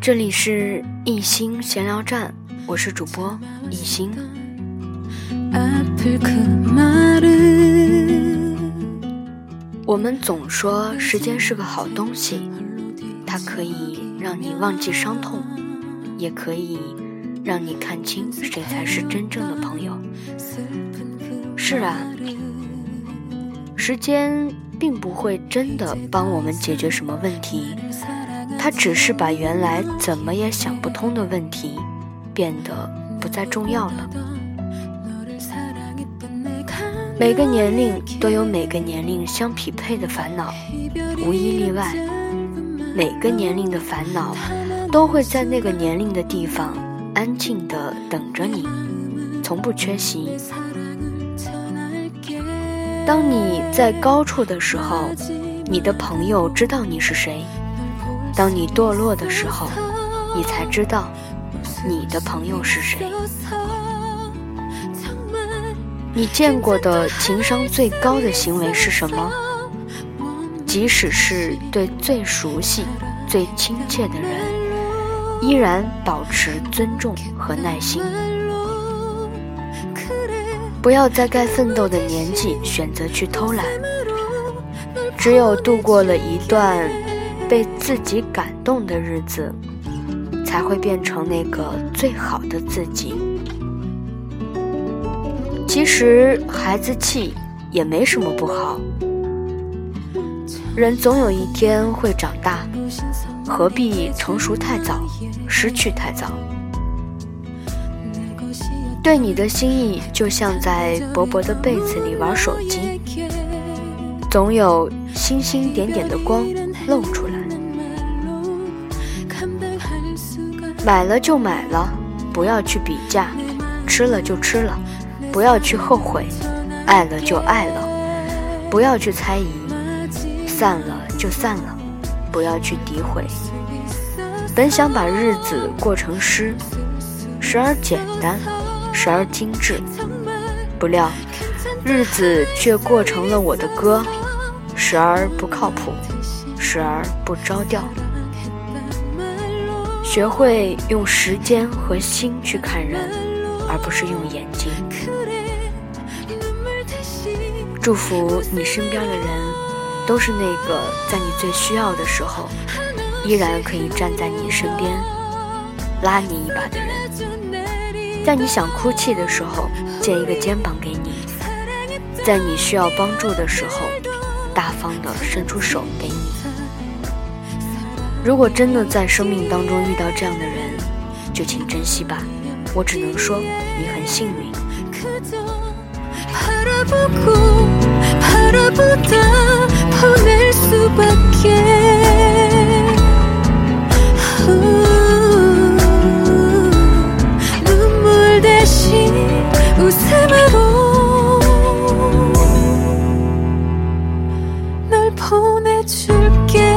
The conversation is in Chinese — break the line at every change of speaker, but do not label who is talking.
这里是一心闲聊站，我是主播一心。我们总说时间是个好东西，它可以让你忘记伤痛，也可以让你看清谁才是真正的朋友。是啊，时间并不会真的帮我们解决什么问题，它只是把原来怎么也想不通的问题变得不再重要了。每个年龄都有每个年龄相匹配的烦恼，无一例外。每个年龄的烦恼都会在那个年龄的地方安静地等着你，从不缺席。当你在高处的时候，你的朋友知道你是谁；当你堕落的时候，你才知道你的朋友是谁。你见过的情商最高的行为是什么？即使是对最熟悉、最亲切的人，依然保持尊重和耐心。不要在该奋斗的年纪选择去偷懒。只有度过了一段被自己感动的日子，才会变成那个最好的自己。其实孩子气也没什么不好，人总有一天会长大，何必成熟太早，失去太早？对你的心意，就像在薄薄的被子里玩手机，总有星星点点的光露出来。买了就买了，不要去比价；吃了就吃了。不要去后悔，爱了就爱了，不要去猜疑；散了就散了，不要去诋毁。本想把日子过成诗，时而简单，时而精致，不料日子却过成了我的歌，时而不靠谱，时而不着调。学会用时间和心去看人，而不是用眼睛。祝福你身边的人，都是那个在你最需要的时候，依然可以站在你身边，拉你一把的人；在你想哭泣的时候，借一个肩膀给你；在你需要帮助的时候，大方的伸出手给你。如果真的在生命当中遇到这样的人，就请珍惜吧。我只能说，你很幸运。 웃음으로 널 보내줄게.